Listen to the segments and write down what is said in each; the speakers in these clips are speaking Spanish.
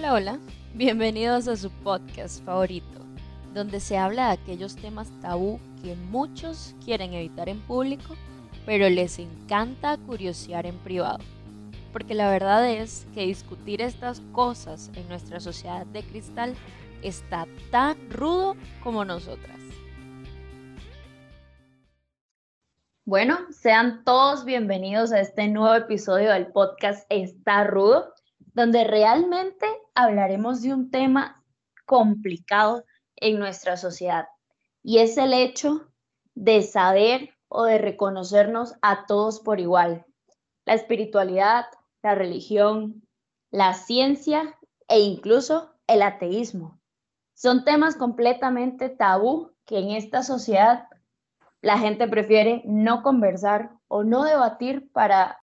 Hola, hola, bienvenidos a su podcast favorito, donde se habla de aquellos temas tabú que muchos quieren evitar en público, pero les encanta curiosear en privado. Porque la verdad es que discutir estas cosas en nuestra sociedad de cristal está tan rudo como nosotras. Bueno, sean todos bienvenidos a este nuevo episodio del podcast Está Rudo donde realmente hablaremos de un tema complicado en nuestra sociedad y es el hecho de saber o de reconocernos a todos por igual. La espiritualidad, la religión, la ciencia e incluso el ateísmo. Son temas completamente tabú que en esta sociedad la gente prefiere no conversar o no debatir para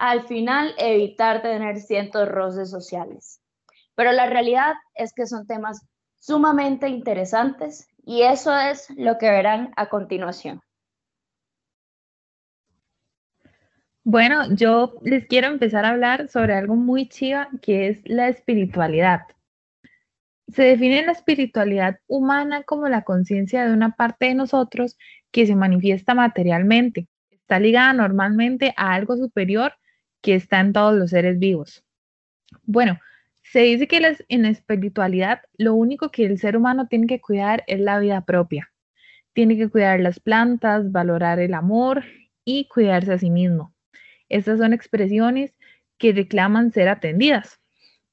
al final evitar tener cientos roces sociales. Pero la realidad es que son temas sumamente interesantes y eso es lo que verán a continuación. Bueno, yo les quiero empezar a hablar sobre algo muy chiva que es la espiritualidad. Se define la espiritualidad humana como la conciencia de una parte de nosotros que se manifiesta materialmente. Está ligada normalmente a algo superior que está en todos los seres vivos. Bueno, se dice que en la espiritualidad lo único que el ser humano tiene que cuidar es la vida propia. Tiene que cuidar las plantas, valorar el amor y cuidarse a sí mismo. Estas son expresiones que reclaman ser atendidas.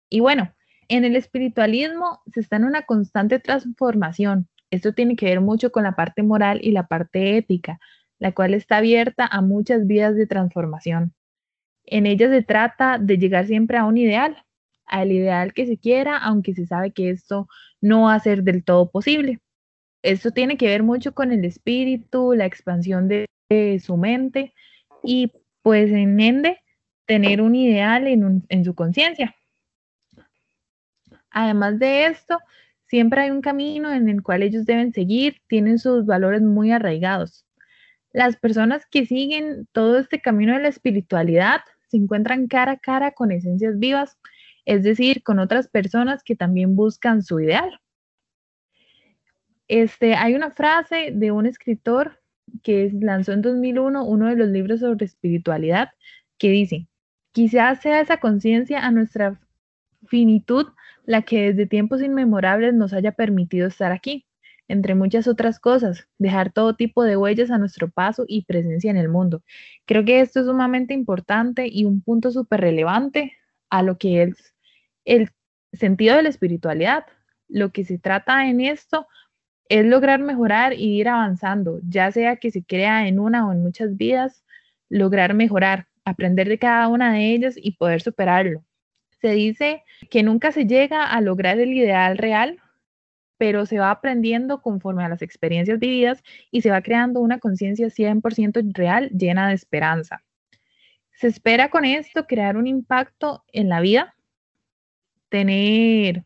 Y bueno, en el espiritualismo se está en una constante transformación. Esto tiene que ver mucho con la parte moral y la parte ética, la cual está abierta a muchas vías de transformación. En ella se trata de llegar siempre a un ideal, al ideal que se quiera, aunque se sabe que esto no va a ser del todo posible. Esto tiene que ver mucho con el espíritu, la expansión de, su mente y pues en ende tener un ideal en, en su conciencia. Además de esto, siempre hay un camino en el cual ellos deben seguir, tienen sus valores muy arraigados. Las personas que siguen todo este camino de la espiritualidad se encuentran cara a cara con esencias vivas, es decir, con otras personas que también buscan su ideal. Este, hay una frase de un escritor que lanzó en 2001 uno de los libros sobre espiritualidad que dice, quizás sea esa conciencia a nuestra finitud la que desde tiempos inmemorables nos haya permitido estar aquí entre muchas otras cosas, dejar todo tipo de huellas a nuestro paso y presencia en el mundo. Creo que esto es sumamente importante y un punto súper relevante a lo que es el sentido de la espiritualidad. Lo que se trata en esto es lograr mejorar y ir avanzando, ya sea que se crea en una o en muchas vidas, lograr mejorar, aprender de cada una de ellas y poder superarlo. Se dice que nunca se llega a lograr el ideal real pero se va aprendiendo conforme a las experiencias vividas y se va creando una conciencia 100% real llena de esperanza. Se espera con esto crear un impacto en la vida, tener,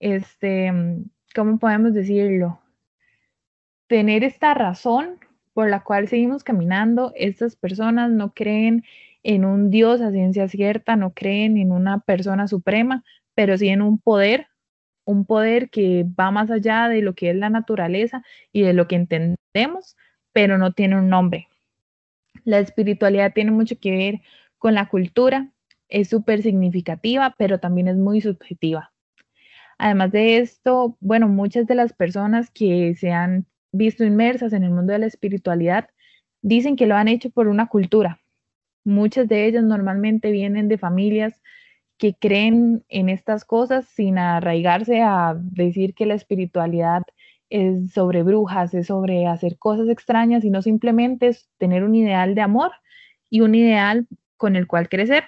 este, ¿cómo podemos decirlo? Tener esta razón por la cual seguimos caminando. Estas personas no creen en un Dios a ciencia cierta, no creen en una persona suprema, pero sí en un poder un poder que va más allá de lo que es la naturaleza y de lo que entendemos, pero no tiene un nombre. La espiritualidad tiene mucho que ver con la cultura, es súper significativa, pero también es muy subjetiva. Además de esto, bueno, muchas de las personas que se han visto inmersas en el mundo de la espiritualidad dicen que lo han hecho por una cultura. Muchas de ellas normalmente vienen de familias que creen en estas cosas sin arraigarse a decir que la espiritualidad es sobre brujas, es sobre hacer cosas extrañas, sino simplemente es tener un ideal de amor y un ideal con el cual crecer.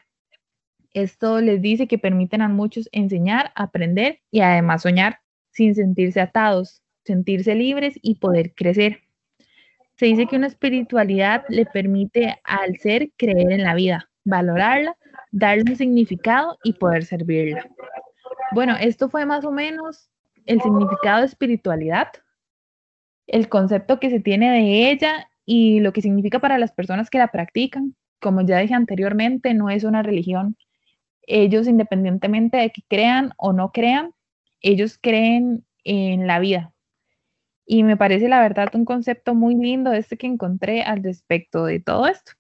Esto les dice que permiten a muchos enseñar, aprender y además soñar sin sentirse atados, sentirse libres y poder crecer. Se dice que una espiritualidad le permite al ser creer en la vida, valorarla darle un significado y poder servirla. Bueno, esto fue más o menos el significado de espiritualidad, el concepto que se tiene de ella y lo que significa para las personas que la practican. Como ya dije anteriormente, no es una religión, ellos independientemente de que crean o no crean, ellos creen en la vida. Y me parece la verdad un concepto muy lindo este que encontré al respecto de todo esto.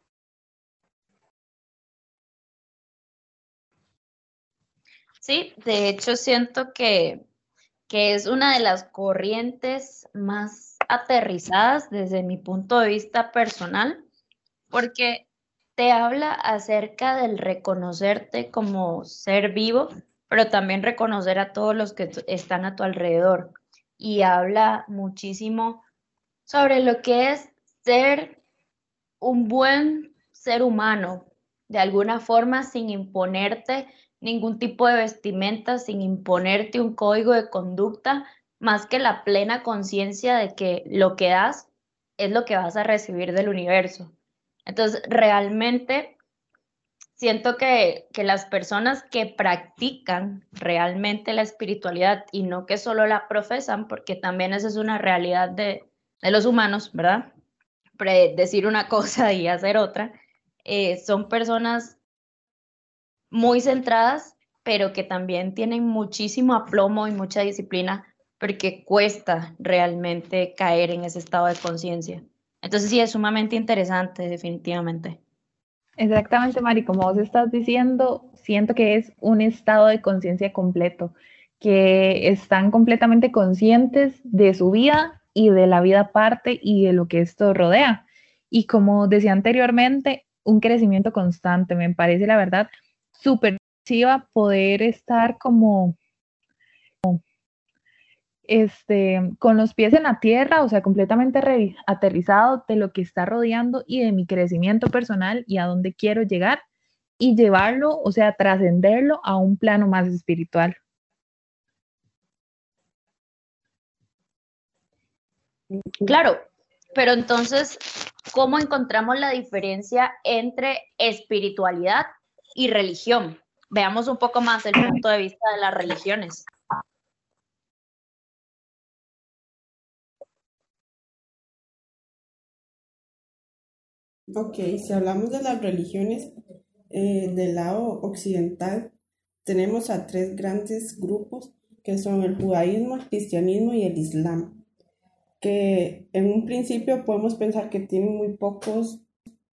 Sí, de hecho siento que, que es una de las corrientes más aterrizadas desde mi punto de vista personal, porque te habla acerca del reconocerte como ser vivo, pero también reconocer a todos los que están a tu alrededor. Y habla muchísimo sobre lo que es ser un buen ser humano, de alguna forma sin imponerte ningún tipo de vestimenta, sin imponerte un código de conducta, más que la plena conciencia de que lo que das es lo que vas a recibir del universo. Entonces, realmente siento que, las personas que practican realmente la espiritualidad y no que solo la profesan, porque también esa es una realidad de, los humanos, ¿verdad? decir una cosa y hacer otra, eh, son personas muy centradas, pero que también tienen muchísimo aplomo y mucha disciplina, porque cuesta realmente caer en ese estado de conciencia. Entonces sí, es sumamente interesante, definitivamente. Exactamente, Mari, como vos estás diciendo, siento que es un estado de conciencia completo, que están completamente conscientes de su vida y de la vida aparte y de lo que esto rodea. Y como decía anteriormente, un crecimiento constante. Me parece, la verdad, súper poder estar como este, con los pies en la tierra, o sea, completamente aterrizado de lo que está rodeando y de mi crecimiento personal y a dónde quiero llegar y llevarlo, o sea, trascenderlo a un plano más espiritual. Claro, pero entonces, ¿cómo encontramos la diferencia entre espiritualidad y religión? Veamos un poco más el punto de vista de las religiones. Ok, si hablamos de las religiones eh, del lado occidental, tenemos a tres grandes grupos que son el judaísmo, el cristianismo y el islam, que en un principio podemos pensar que tienen muy pocos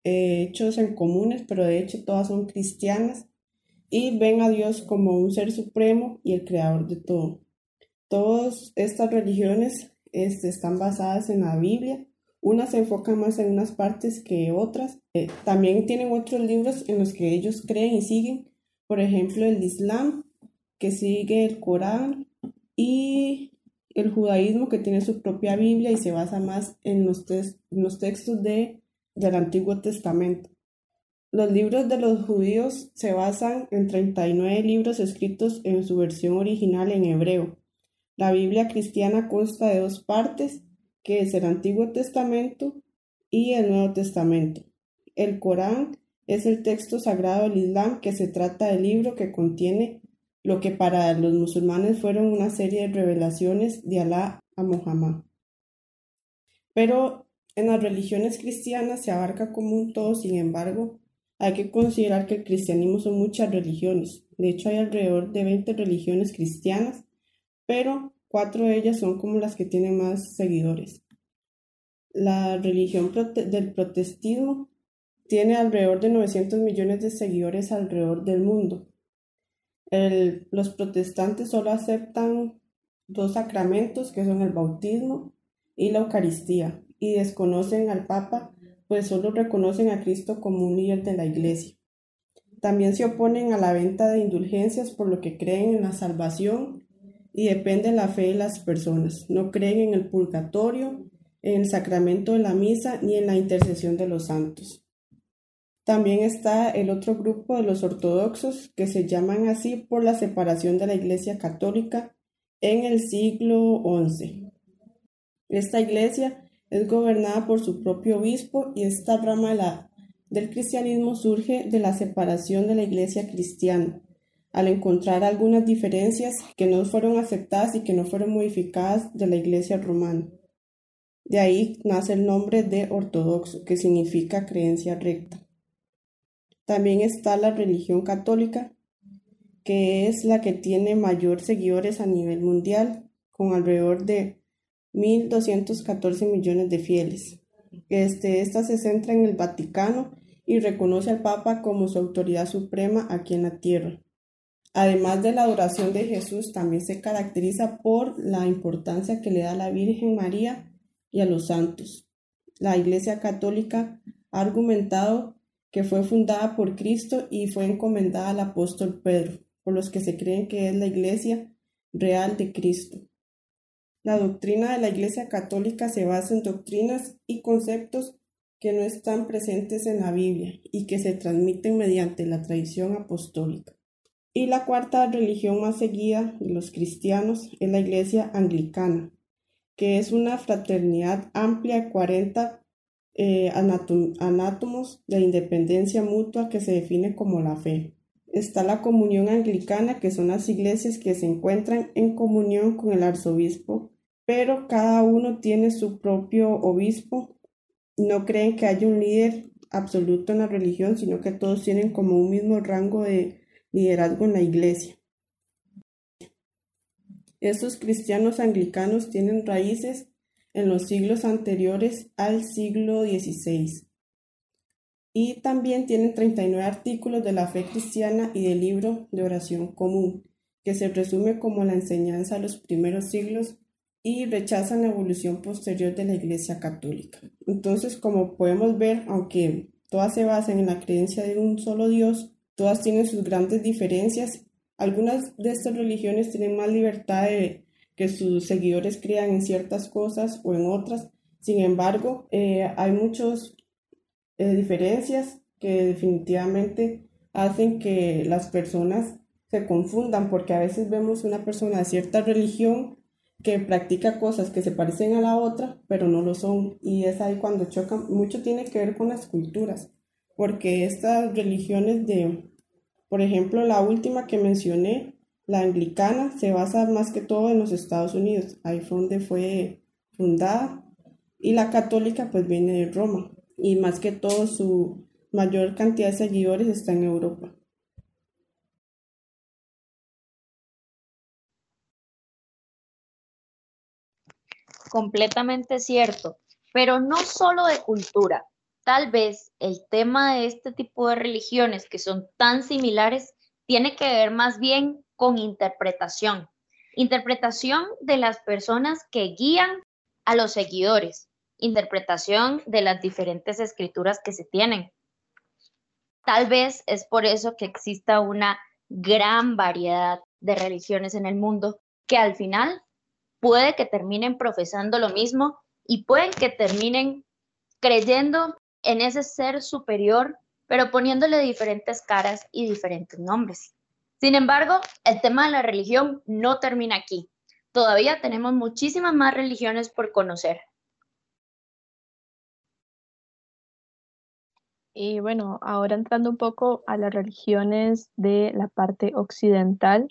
hechos en comunes, pero de hecho todas son cristianas y ven a Dios como un ser supremo y el creador de todo. Todas estas religiones este, están basadas en la Biblia unas se enfocan más en unas partes que otras. Eh, también tienen otros libros en los que ellos creen y siguen. Por ejemplo, el Islam, que sigue el Corán, y el judaísmo, que tiene su propia Biblia y se basa más en los, los textos de, del Antiguo Testamento. Los libros de los judíos se basan en 39 libros escritos en su versión original en hebreo. La Biblia cristiana consta de dos partes, que es el Antiguo Testamento y el Nuevo Testamento. El Corán es el texto sagrado del Islam que se trata del libro que contiene lo que para los musulmanes fueron una serie de revelaciones de Alá a Muhammad. Pero en las religiones cristianas se abarca como un todo, sin embargo, hay que considerar que el cristianismo son muchas religiones. De hecho, hay alrededor de 20 religiones cristianas, pero Cuatro de ellas son como las que tienen más seguidores. La religión del protestismo tiene alrededor de 900 millones de seguidores alrededor del mundo. los protestantes solo aceptan dos sacramentos que son el bautismo y la Eucaristía y desconocen al Papa, pues solo reconocen a Cristo como un líder de la Iglesia. También se oponen a la venta de indulgencias por lo que creen en la salvación y depende de la fe de las personas. No creen en el purgatorio, en el sacramento de la misa ni en la intercesión de los santos. También está el otro grupo de los ortodoxos que se llaman así por la separación de la Iglesia Católica en el siglo XI. Esta iglesia es gobernada por su propio obispo y esta rama del cristianismo surge de la separación de la iglesia cristiana al encontrar algunas diferencias que no fueron aceptadas y que no fueron modificadas de la Iglesia romana. De ahí nace el nombre de ortodoxo, que significa creencia recta. También está la religión católica, que es la que tiene mayor seguidores a nivel mundial, con alrededor de 1.214 millones de fieles. Este, esta se centra en el Vaticano y reconoce al Papa como su autoridad suprema aquí en la tierra. Además de la adoración de Jesús, también se caracteriza por la importancia que le da a la Virgen María y a los santos. La Iglesia Católica ha argumentado que fue fundada por Cristo y fue encomendada al apóstol Pedro, por los que se creen que es la Iglesia real de Cristo. La doctrina de la Iglesia Católica se basa en doctrinas y conceptos que no están presentes en la Biblia y que se transmiten mediante la tradición apostólica. Y la cuarta religión más seguida de los cristianos es la Iglesia Anglicana, que es una fraternidad amplia de 40 eh, anátomos de independencia mutua que se define como la fe. Está la comunión anglicana, que son las iglesias que se encuentran en comunión con el arzobispo, pero cada uno tiene su propio obispo. No creen que haya un líder absoluto en la religión, sino que todos tienen como un mismo rango de liderazgo en la iglesia. Estos cristianos anglicanos tienen raíces en los siglos anteriores al siglo XVI. Y también tienen 39 artículos de la fe cristiana y del libro de oración común, que se resume como la enseñanza de los primeros siglos y rechazan la evolución posterior de la Iglesia Católica. Entonces, como podemos ver, aunque todas se basan en la creencia de un solo Dios, todas tienen sus grandes diferencias. Algunas de estas religiones tienen más libertad de que sus seguidores crean en ciertas cosas o en otras. Sin embargo, eh, hay muchas eh, diferencias que definitivamente hacen que las personas se confundan porque a veces vemos una persona de cierta religión que practica cosas que se parecen a la otra, pero no lo son. Y es ahí cuando chocan. Mucho tiene que ver con las culturas, porque estas religiones de, por ejemplo, la última que mencioné, la anglicana se basa más que todo en los Estados Unidos, ahí fue donde fue fundada, y la católica pues viene de Roma, y más que todo su mayor cantidad de seguidores está en Europa. Completamente cierto, pero no solo de cultura. Tal vez el tema de este tipo de religiones que son tan similares tiene que ver más bien con interpretación. Interpretación de las personas que guían a los seguidores. Interpretación de las diferentes escrituras que se tienen. Tal vez es por eso que exista una gran variedad de religiones en el mundo que al final puede que terminen profesando lo mismo y pueden que terminen creyendo en ese ser superior, pero poniéndole diferentes caras y diferentes nombres. Sin embargo, el tema de la religión no termina aquí. Todavía tenemos muchísimas más religiones por conocer. Y bueno, ahora entrando un poco a las religiones de la parte occidental,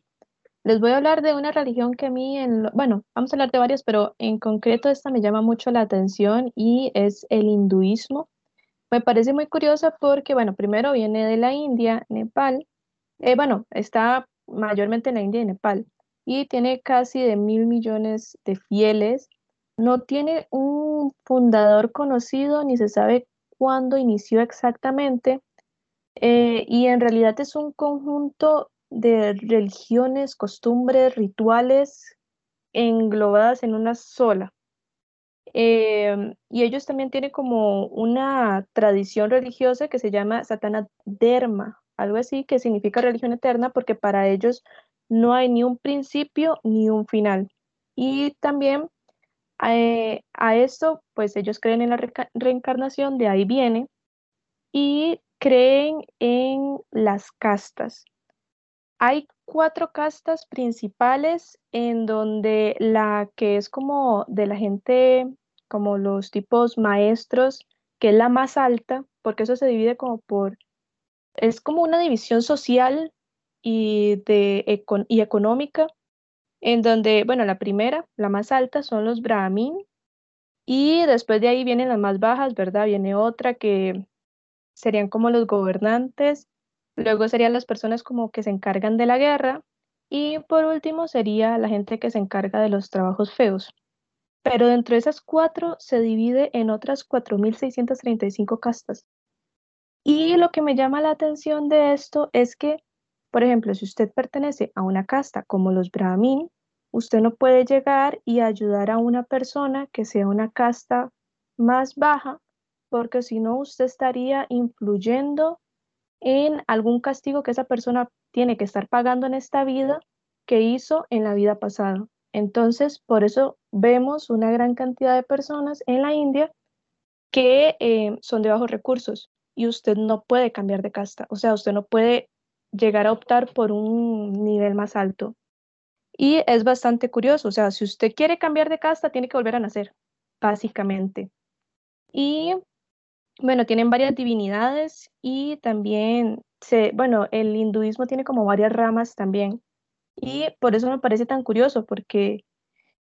les voy a hablar de una religión que a mí, en bueno, vamos a hablar de varias, pero en concreto esta me llama mucho la atención y es el hinduismo. Me parece muy curiosa porque, bueno, primero viene de la India, Nepal, eh, bueno, está mayormente en la India y Nepal y tiene casi de mil millones de fieles. No tiene un fundador conocido ni se sabe cuándo inició exactamente. Eh, y en realidad es un conjunto de religiones, costumbres, rituales englobadas en una sola. Em, y ellos también tienen como una tradición religiosa que se llama Satana Dharma, algo así que significa religión eterna porque para ellos no hay ni un principio ni un final. Y también eh, a esto, pues ellos creen en la reencarnación, de ahí viene, y creen en las castas. Hay cuatro castas principales en donde la que es como de la gente, como los tipos maestros, que es la más alta, porque eso se divide como por es como una división social y, de, y económica, en donde, bueno, la primera, la más alta, son los brahmin, y después de ahí vienen las más bajas, ¿verdad? Viene otra que serían como los gobernantes, Luego serían las personas como que se encargan de la guerra. Y por último sería la gente que se encarga de los trabajos feos. Pero dentro de esas cuatro se divide en otras 4.635 castas. Y lo que me llama la atención de esto es que, por ejemplo, si usted pertenece a una casta como los Brahmin, usted no puede llegar y ayudar a una persona que sea una casta más baja, porque si no, usted estaría influyendo en algún castigo que esa persona tiene que estar pagando en esta vida que hizo en la vida pasada. Entonces, por eso vemos una gran cantidad de personas en la India que eh, son de bajos recursos y usted no puede cambiar de casta, o sea, usted no puede llegar a optar por un nivel más alto. Y es bastante curioso, o sea, si usted quiere cambiar de casta, tiene que volver a nacer, básicamente. Y bueno, tienen varias divinidades y también, se, bueno, el hinduismo tiene como varias ramas también. Y por eso me parece tan curioso, porque,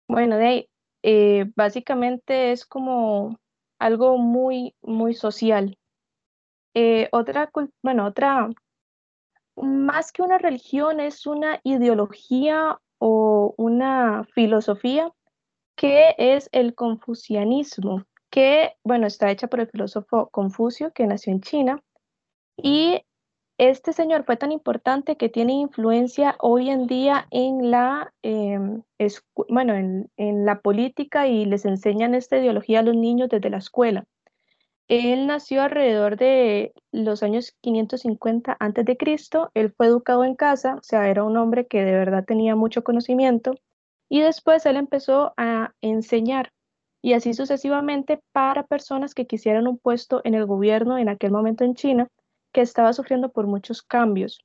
bueno, de ahí, eh, básicamente es como algo muy, muy social. Eh, otra, bueno, otra, más que una religión, es una ideología o una filosofía que es el confucianismo que, bueno, está hecha por el filósofo Confucio, que nació en China, y este señor fue tan importante que tiene influencia hoy en día en la, em, bueno, en, en, la política y les enseñan esta ideología a los niños desde la escuela. Él nació alrededor de los años 550 a.C., él fue educado en casa, o sea, era un hombre que de verdad tenía mucho conocimiento, y después él empezó a enseñar y así sucesivamente para personas que quisieran un puesto en el gobierno en aquel momento en China, que estaba sufriendo por muchos cambios.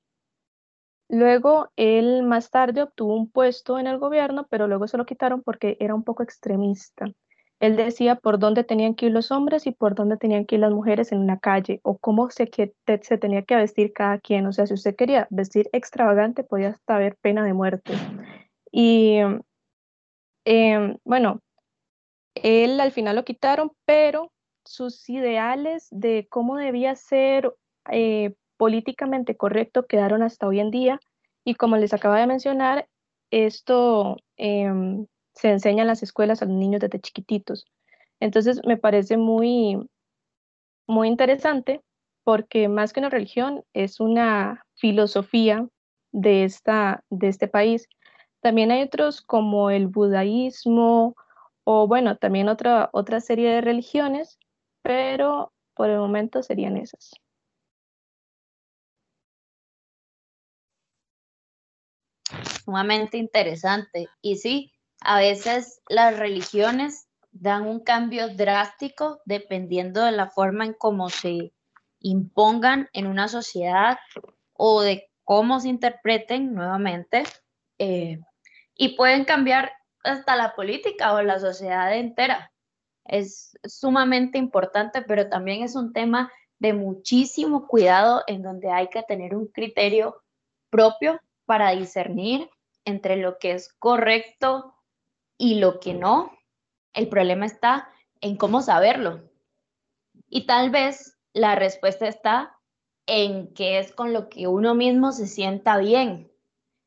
Luego, él más tarde obtuvo un puesto en el gobierno, pero luego se lo quitaron porque era un poco extremista. Él decía por dónde tenían que ir los hombres y por dónde tenían que ir las mujeres en una calle, o cómo se, se tenía que vestir cada quien. O sea, si usted quería vestir extravagante, podía hasta haber pena de muerte. Y em, bueno, él al final lo quitaron, pero sus ideales de cómo debía ser eh, políticamente correcto quedaron hasta hoy en día. Y como les acaba de mencionar, esto em, se enseña en las escuelas a los niños desde chiquititos. Entonces me parece muy, muy interesante porque más que una religión es una filosofía de, esta, de este país. También hay otros como el budaísmo o bueno, también otra, otra serie de religiones, pero por el momento serían esas. Sumamente interesante. Y sí, a veces las religiones dan un cambio drástico dependiendo de la forma en cómo se impongan en una sociedad o de cómo se interpreten nuevamente. Eh, y pueden cambiar hasta la política o la sociedad entera. Es sumamente importante, pero también es un tema de muchísimo cuidado en donde hay que tener un criterio propio para discernir entre lo que es correcto y lo que no. El problema está en cómo saberlo. Y tal vez la respuesta está en que es con lo que uno mismo se sienta bien.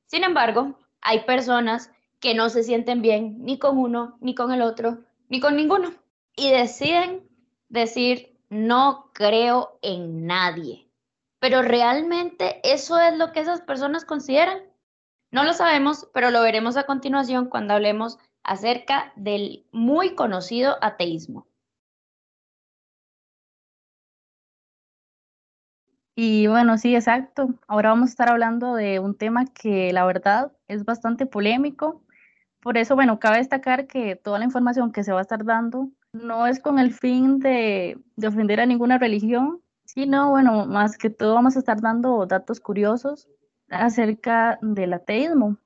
Sin embargo, hay personas que no se sienten bien ni con uno, ni con el otro, ni con ninguno. Y deciden decir, no creo en nadie. Pero realmente eso es lo que esas personas consideran. No lo sabemos, pero lo veremos a continuación cuando hablemos acerca del muy conocido ateísmo. Y bueno, sí, exacto. Ahora vamos a estar hablando de un tema que la verdad es bastante polémico por eso, bueno, cabe destacar que toda la información que se va a estar dando no es con el fin de, ofender a ninguna religión, sino, bueno, más que todo vamos a estar dando datos curiosos acerca del ateísmo.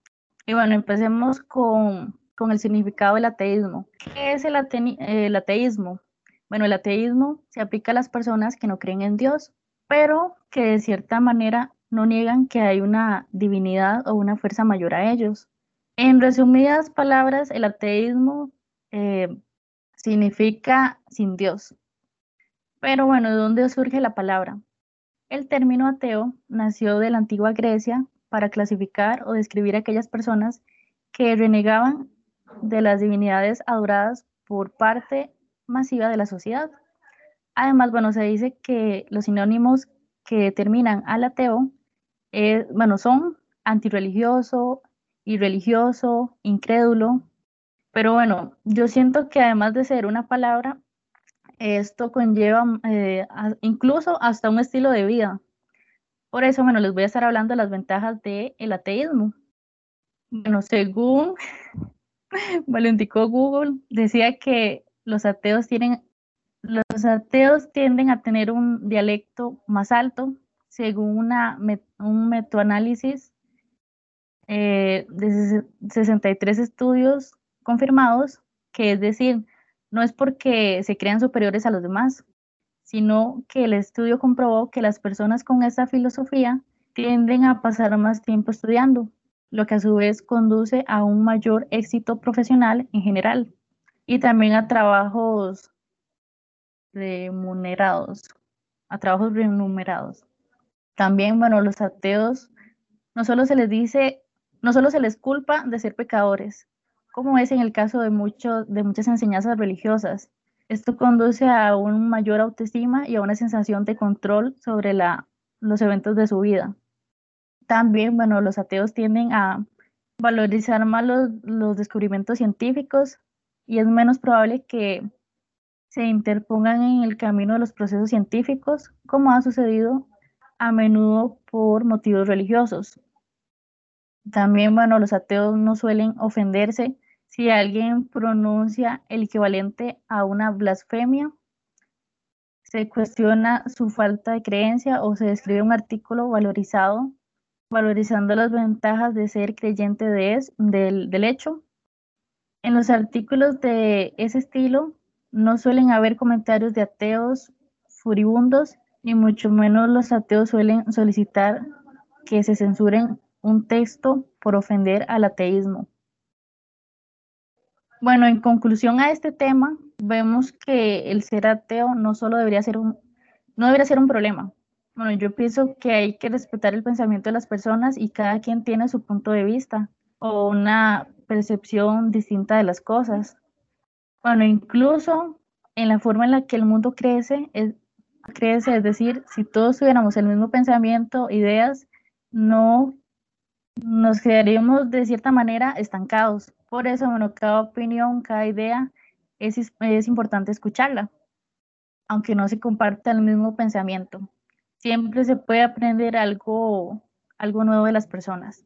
Y bueno, empecemos con, el significado del ateísmo. ¿Qué es el ateísmo? Bueno, el ateísmo se aplica a las personas que no creen en Dios, pero que de cierta manera no niegan que hay una divinidad o una fuerza mayor a ellos. En resumidas palabras, el ateísmo eh, significa sin Dios. Pero bueno, ¿de dónde surge la palabra? El término ateo nació de la antigua Grecia para clasificar o describir a aquellas personas que renegaban de las divinidades adoradas por parte masiva de la sociedad. Además, bueno, se dice que los sinónimos que determinan al ateo, eh, bueno, son antirreligioso, irreligioso, incrédulo, pero bueno, yo siento que además de ser una palabra, esto conlleva eh, incluso hasta un estilo de vida. Por eso, bueno, les voy a estar hablando de las ventajas del ateísmo. Bueno, según Valentico Google, decía que los ateos tienen los ateos tienden a tener un dialecto más alto, según una, un metoanálisis eh, de 63 estudios confirmados, que es decir, no es porque se crean superiores a los demás, sino que el estudio comprobó que las personas con esta filosofía tienden a pasar más tiempo estudiando, lo que a su vez conduce a un mayor éxito profesional en general y también a trabajos remunerados, a trabajos remunerados. También, bueno, los ateos no solo se les dice, no solo se les culpa de ser pecadores, como es en el caso de, de muchas enseñanzas religiosas. Esto conduce a una mayor autoestima y a una sensación de control sobre los eventos de su vida. También, bueno, los ateos tienden a valorizar más los, los descubrimientos científicos y es menos probable que se interpongan en el camino de los procesos científicos, como ha sucedido a menudo por motivos religiosos. También, bueno, los ateos no suelen ofenderse si alguien pronuncia el equivalente a una blasfemia, se cuestiona su falta de creencia o se describe un artículo valorizado, valorizando las ventajas de ser creyente de es, del, del hecho. En los artículos de ese estilo no suelen haber comentarios de ateos furibundos, ni mucho menos los ateos suelen solicitar que se censuren un texto por ofender al ateísmo. Bueno, en conclusión a este tema, vemos que el ser ateo no solo debería ser un, no debería ser un problema. Bueno, yo pienso que hay que respetar el pensamiento de las personas y cada quien tiene su punto de vista o una percepción distinta de las cosas. Bueno, incluso en la forma en la que el mundo crece, es, crece, es decir, si todos tuviéramos el mismo pensamiento, ideas, no nos quedaríamos de cierta manera estancados. Por eso, bueno, cada opinión, cada idea es, es importante escucharla, aunque no se comparta el mismo pensamiento. Siempre se puede aprender algo, algo nuevo de las personas.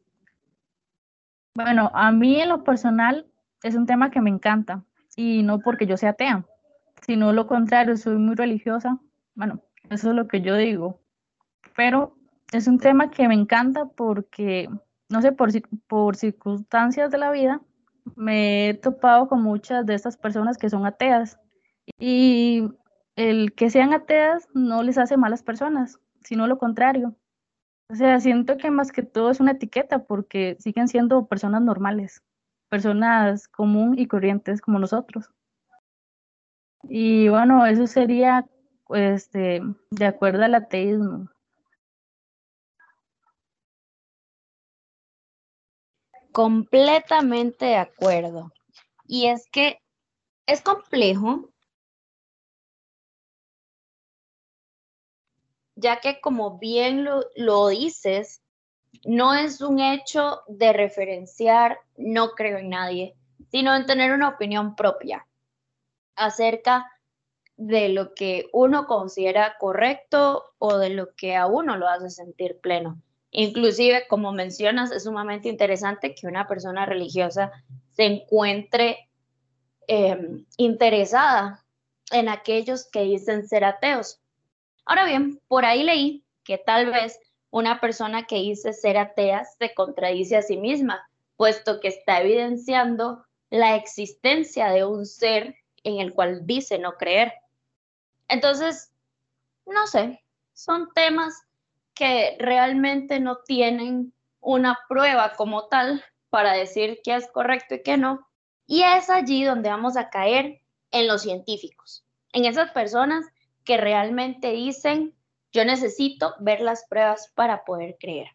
Bueno, a mí en lo personal es un tema que me encanta y no porque yo sea atea, sino lo contrario, soy muy religiosa. Bueno, eso es lo que yo digo. Pero es un tema que me encanta porque, no sé, por, por circunstancias de la vida, me he topado con muchas de estas personas que son ateas y el que sean ateas no les hace malas personas, sino lo contrario. O sea, siento que más que todo es una etiqueta porque siguen siendo personas normales, personas común y corrientes como nosotros. Y bueno, eso sería este, de acuerdo al ateísmo. Completamente de acuerdo. Y es que es complejo, ya que como bien lo, lo dices, no es un hecho de referenciar no creo en nadie, sino en tener una opinión propia acerca de lo que uno considera correcto o de lo que a uno lo hace sentir pleno. Inclusive, como mencionas, es sumamente interesante que una persona religiosa se encuentre em, interesada en aquellos que dicen ser ateos. Ahora bien, por ahí leí que tal vez una persona que dice ser atea se contradice a sí misma, puesto que está evidenciando la existencia de un ser en el cual dice no creer. Entonces, no sé, son temas que realmente no tienen una prueba como tal para decir qué es correcto y qué no. Y es allí donde vamos a caer en los científicos, en esas personas que realmente dicen Yo necesito ver las pruebas para poder creer.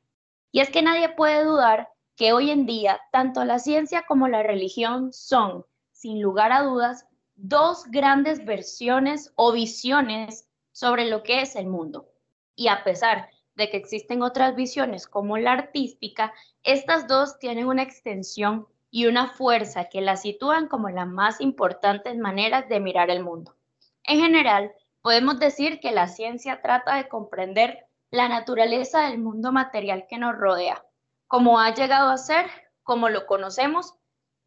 Y es que nadie puede dudar que hoy en día tanto la ciencia como la religión son, sin lugar a dudas, dos grandes versiones o visiones sobre lo que es el mundo. Y a pesar de que existen otras visiones como la artística, estas dos tienen una extensión y una fuerza que las sitúan como las más importantes maneras de mirar el mundo. En general, podemos decir que la ciencia trata de comprender la naturaleza del mundo material que nos rodea, cómo ha llegado a ser, cómo lo conocemos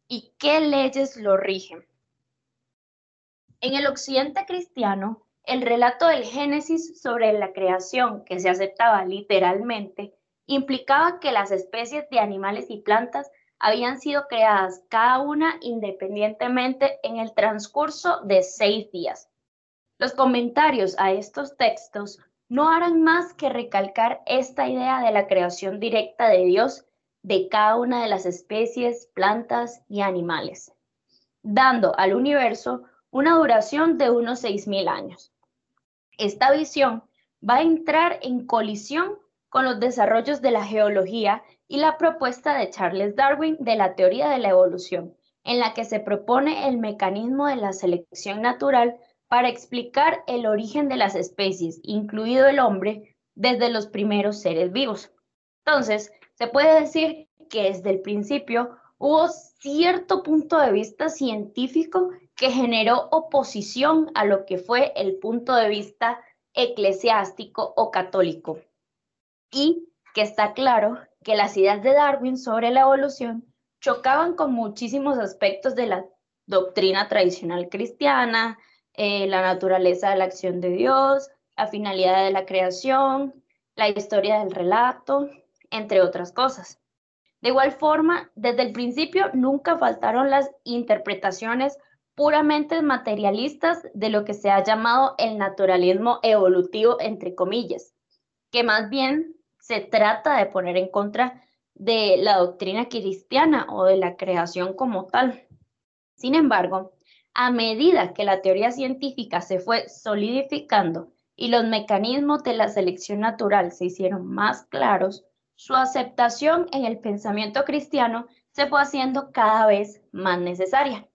y qué leyes lo rigen. En el occidente cristiano, el relato del Génesis sobre la creación, que se aceptaba literalmente, implicaba que las especies de animales y plantas habían sido creadas cada una independientemente en el transcurso de seis días. Los comentarios a estos textos no harán más que recalcar esta idea de la creación directa de Dios de cada una de las especies, plantas y animales, dando al universo una duración de unos 6.000 años. Esta visión va a entrar en colisión con los desarrollos de la geología y la propuesta de Charles Darwin de la teoría de la evolución, en la que se propone el mecanismo de la selección natural para explicar el origen de las especies, incluido el hombre, desde los primeros seres vivos. Entonces, se puede decir que desde el principio hubo cierto punto de vista científico que generó oposición a lo que fue el punto de vista eclesiástico o católico. Y que está claro que las ideas de Darwin sobre la evolución chocaban con muchísimos aspectos de la doctrina tradicional cristiana, eh, la naturaleza de la acción de Dios, la finalidad de la creación, la historia del relato, entre otras cosas. De igual forma, desde el principio nunca faltaron las interpretaciones puramente materialistas de lo que se ha llamado el naturalismo evolutivo, entre comillas, que más bien se trata de poner en contra de la doctrina cristiana o de la creación como tal. Sin embargo, a medida que la teoría científica se fue solidificando y los mecanismos de la selección natural se hicieron más claros, su aceptación en el pensamiento cristiano se fue haciendo cada vez más necesaria.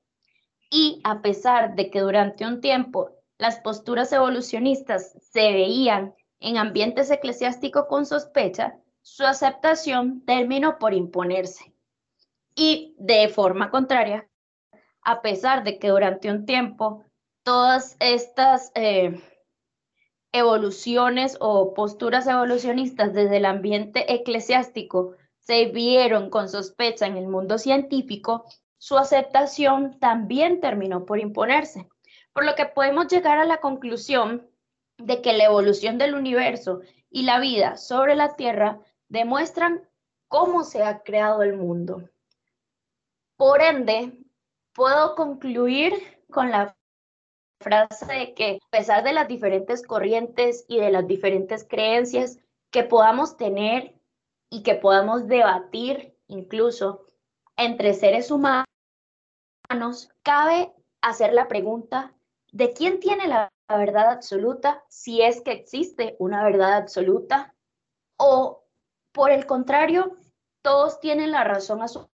Y a pesar de que durante un tiempo las posturas evolucionistas se veían en ambientes eclesiásticos con sospecha, su aceptación terminó por imponerse. Y de forma contraria, a pesar de que durante un tiempo todas estas eh, evoluciones o posturas evolucionistas desde el ambiente eclesiástico se vieron con sospecha en el mundo científico, su aceptación también terminó por imponerse, por lo que podemos llegar a la conclusión de que la evolución del universo y la vida sobre la Tierra demuestran cómo se ha creado el mundo. Por ende, puedo concluir con la frase de que a pesar de las diferentes corrientes y de las diferentes creencias que podamos tener y que podamos debatir incluso entre seres cabe hacer la pregunta de quién tiene la verdad absoluta, si es que existe una verdad absoluta, o por el contrario, todos tienen la razón a su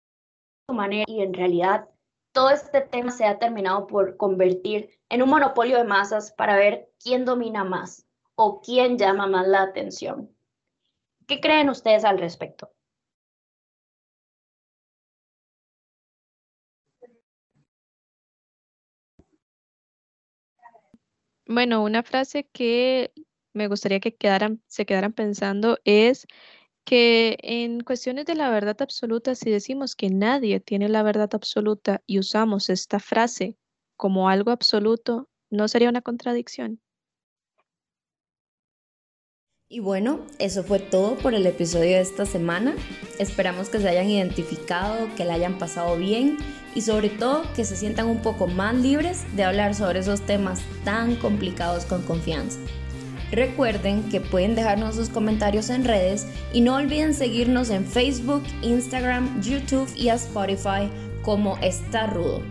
manera y en realidad todo este tema se ha terminado por convertir en un monopolio de masas para ver quién domina más o quién llama más la atención. ¿Qué creen ustedes al respecto? Bueno, una frase que me gustaría que quedaran, se quedaran pensando es que en cuestiones de la verdad absoluta, si decimos que nadie tiene la verdad absoluta y usamos esta frase como algo absoluto, ¿no sería una contradicción? Y bueno, eso fue todo por el episodio de esta semana. Esperamos que se hayan identificado, que la hayan pasado bien y sobre todo que se sientan un poco más libres de hablar sobre esos temas tan complicados con confianza. Recuerden que pueden dejarnos sus comentarios en redes y no olviden seguirnos en Facebook, Instagram, YouTube y a Spotify como Está Rudo.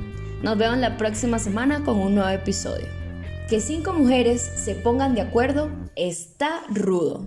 Nos vemos la próxima semana con un nuevo episodio. Que cinco mujeres se pongan de acuerdo está rudo.